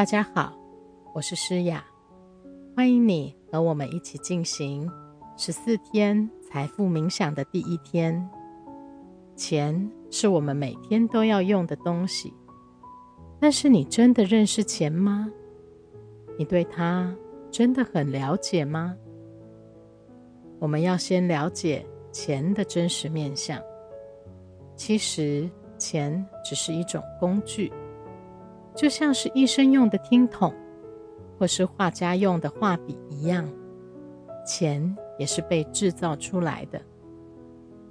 大家好，我是诗雅，欢迎你和我们一起进行十四天财富冥想的第一天。钱是我们每天都要用的东西，但是你真的认识钱吗？你对它真的很了解吗？我们要先了解钱的真实面相。其实，钱只是一种工具。就像是医生用的听筒，或是画家用的画笔一样，钱也是被制造出来的。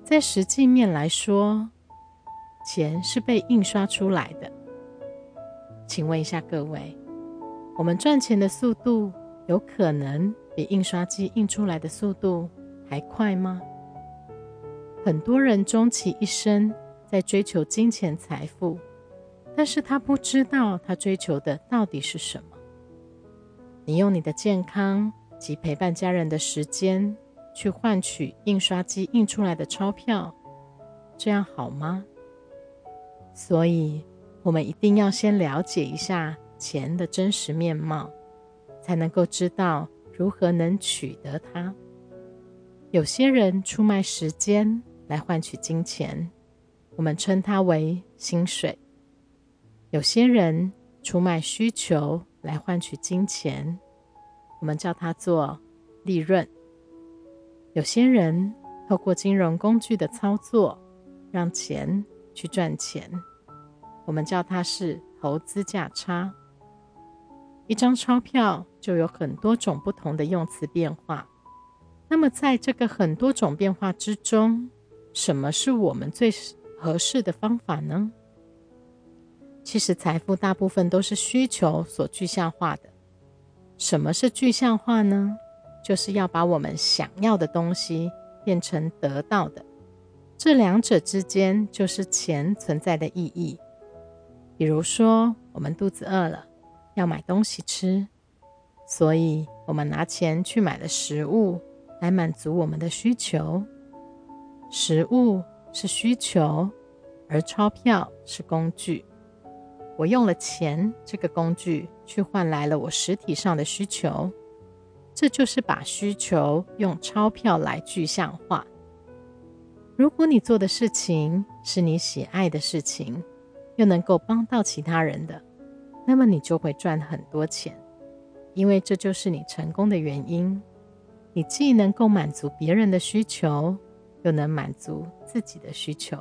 在实际面来说，钱是被印刷出来的。请问一下各位，我们赚钱的速度有可能比印刷机印出来的速度还快吗？很多人终其一生在追求金钱财富。但是他不知道他追求的到底是什么。你用你的健康及陪伴家人的时间去换取印刷机印出来的钞票，这样好吗？所以，我们一定要先了解一下钱的真实面貌，才能够知道如何能取得它。有些人出卖时间来换取金钱，我们称它为薪水。有些人出卖需求来换取金钱，我们叫它做利润；有些人透过金融工具的操作，让钱去赚钱，我们叫它是投资价差。一张钞票就有很多种不同的用词变化，那么在这个很多种变化之中，什么是我们最合适的方法呢？其实，财富大部分都是需求所具象化的。什么是具象化呢？就是要把我们想要的东西变成得到的。这两者之间就是钱存在的意义。比如说，我们肚子饿了，要买东西吃，所以我们拿钱去买了食物来满足我们的需求。食物是需求，而钞票是工具。我用了钱这个工具去换来了我实体上的需求，这就是把需求用钞票来具象化。如果你做的事情是你喜爱的事情，又能够帮到其他人的，那么你就会赚很多钱，因为这就是你成功的原因。你既能够满足别人的需求，又能满足自己的需求。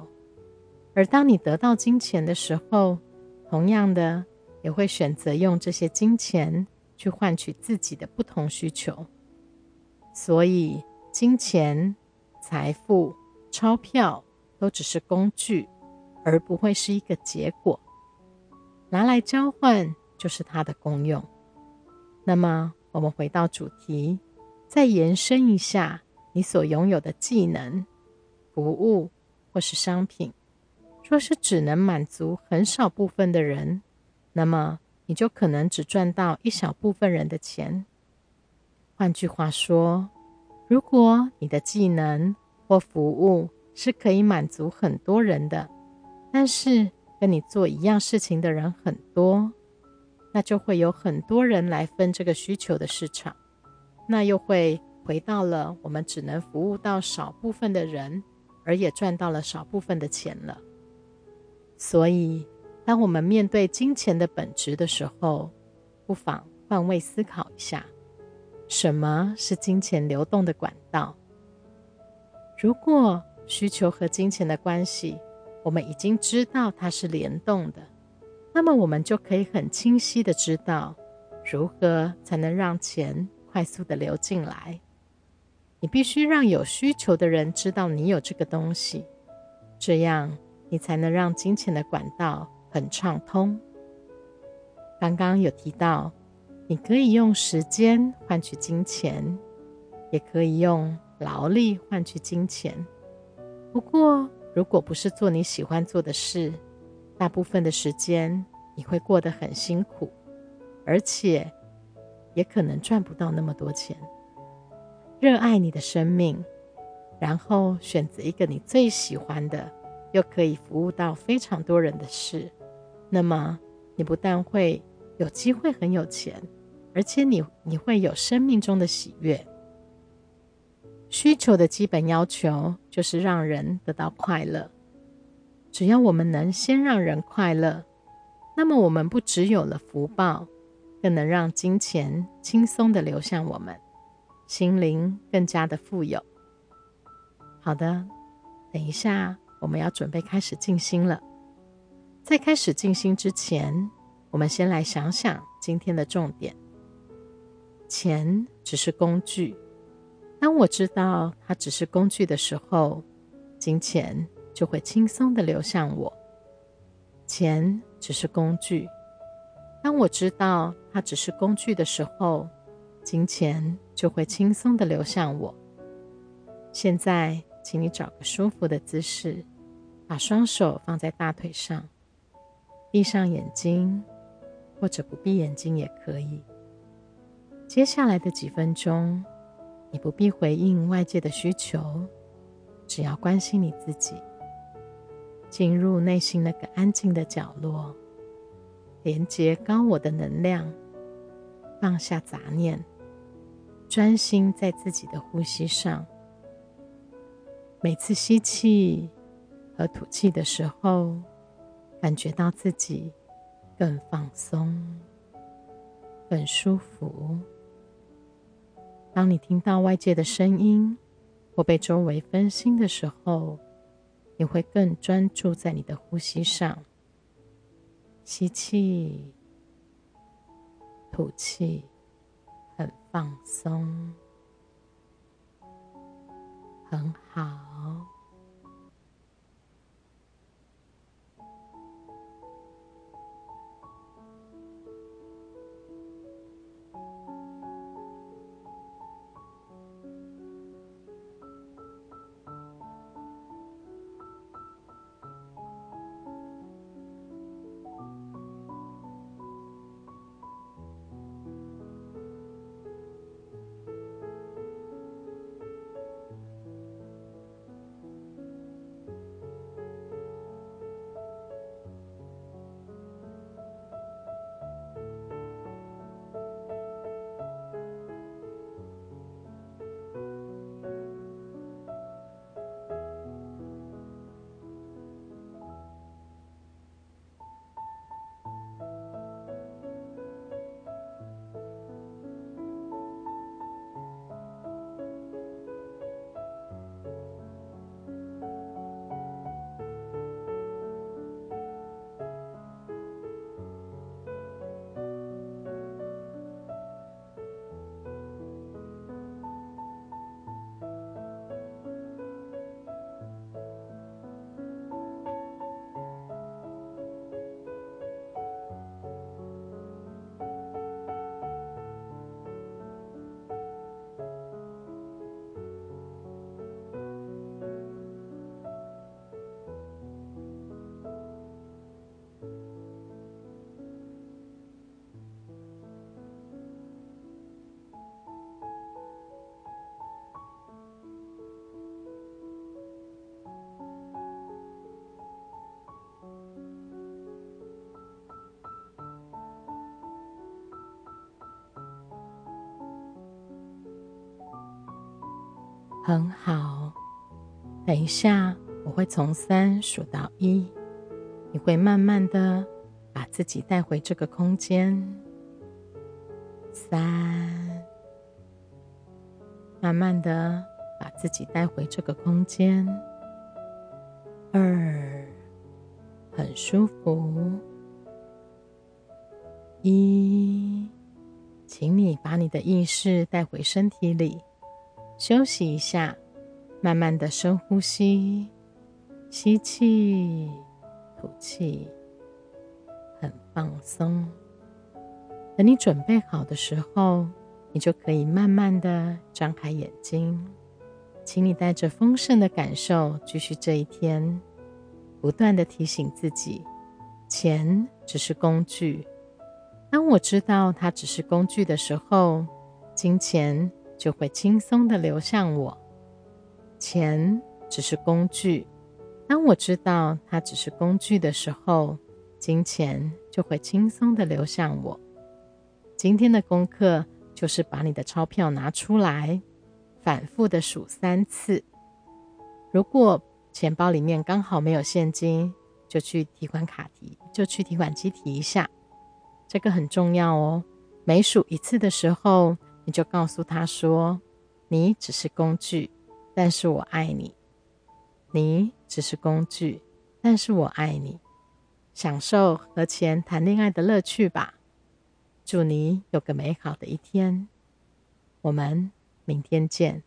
而当你得到金钱的时候，同样的，也会选择用这些金钱去换取自己的不同需求。所以，金钱、财富、钞票都只是工具，而不会是一个结果。拿来交换就是它的功用。那么，我们回到主题，再延伸一下，你所拥有的技能、服务或是商品。若是只能满足很少部分的人，那么你就可能只赚到一小部分人的钱。换句话说，如果你的技能或服务是可以满足很多人的，但是跟你做一样事情的人很多，那就会有很多人来分这个需求的市场，那又会回到了我们只能服务到少部分的人，而也赚到了少部分的钱了。所以，当我们面对金钱的本质的时候，不妨换位思考一下：什么是金钱流动的管道？如果需求和金钱的关系，我们已经知道它是联动的，那么我们就可以很清晰的知道，如何才能让钱快速的流进来。你必须让有需求的人知道你有这个东西，这样。你才能让金钱的管道很畅通。刚刚有提到，你可以用时间换取金钱，也可以用劳力换取金钱。不过，如果不是做你喜欢做的事，大部分的时间你会过得很辛苦，而且也可能赚不到那么多钱。热爱你的生命，然后选择一个你最喜欢的。又可以服务到非常多人的事，那么你不但会有机会很有钱，而且你你会有生命中的喜悦。需求的基本要求就是让人得到快乐。只要我们能先让人快乐，那么我们不只有了福报，更能让金钱轻松的流向我们，心灵更加的富有。好的，等一下我们要准备开始静心了。在开始静心之前，我们先来想想今天的重点：钱只是工具。当我知道它只是工具的时候，金钱就会轻松的流向我。钱只是工具，当我知道它只是工具的时候，金钱就会轻松的流向我。现在，请你找个舒服的姿势，把双手放在大腿上，闭上眼睛，或者不闭眼睛也可以。接下来的几分钟。你不必回应外界的需求，只要关心你自己，进入内心那个安静的角落，连接高我的能量，放下杂念，专心在自己的呼吸上。每次吸气和吐气的时候，感觉到自己更放松、更舒服。当你听到外界的声音或被周围分心的时候，你会更专注在你的呼吸上。吸气，吐气，很放松，很好。很好，等一下我会从三数到一，你会慢慢的把自己带回这个空间。三，慢慢的把自己带回这个空间。二，很舒服。一，请你把你的意识带回身体里。休息一下，慢慢的深呼吸，吸气，吐气，很放松。等你准备好的时候，你就可以慢慢的张开眼睛。请你带着丰盛的感受继续这一天，不断的提醒自己：钱只是工具。当我知道它只是工具的时候，金钱。就会轻松的流向我。钱只是工具，当我知道它只是工具的时候，金钱就会轻松的流向我。今天的功课就是把你的钞票拿出来，反复的数三次。如果钱包里面刚好没有现金，就去提款卡提，就去提款机提一下。这个很重要哦。每数一次的时候，你就告诉他说：“你只是工具，但是我爱你。你只是工具，但是我爱你。享受和钱谈恋爱的乐趣吧。”祝你有个美好的一天，我们明天见。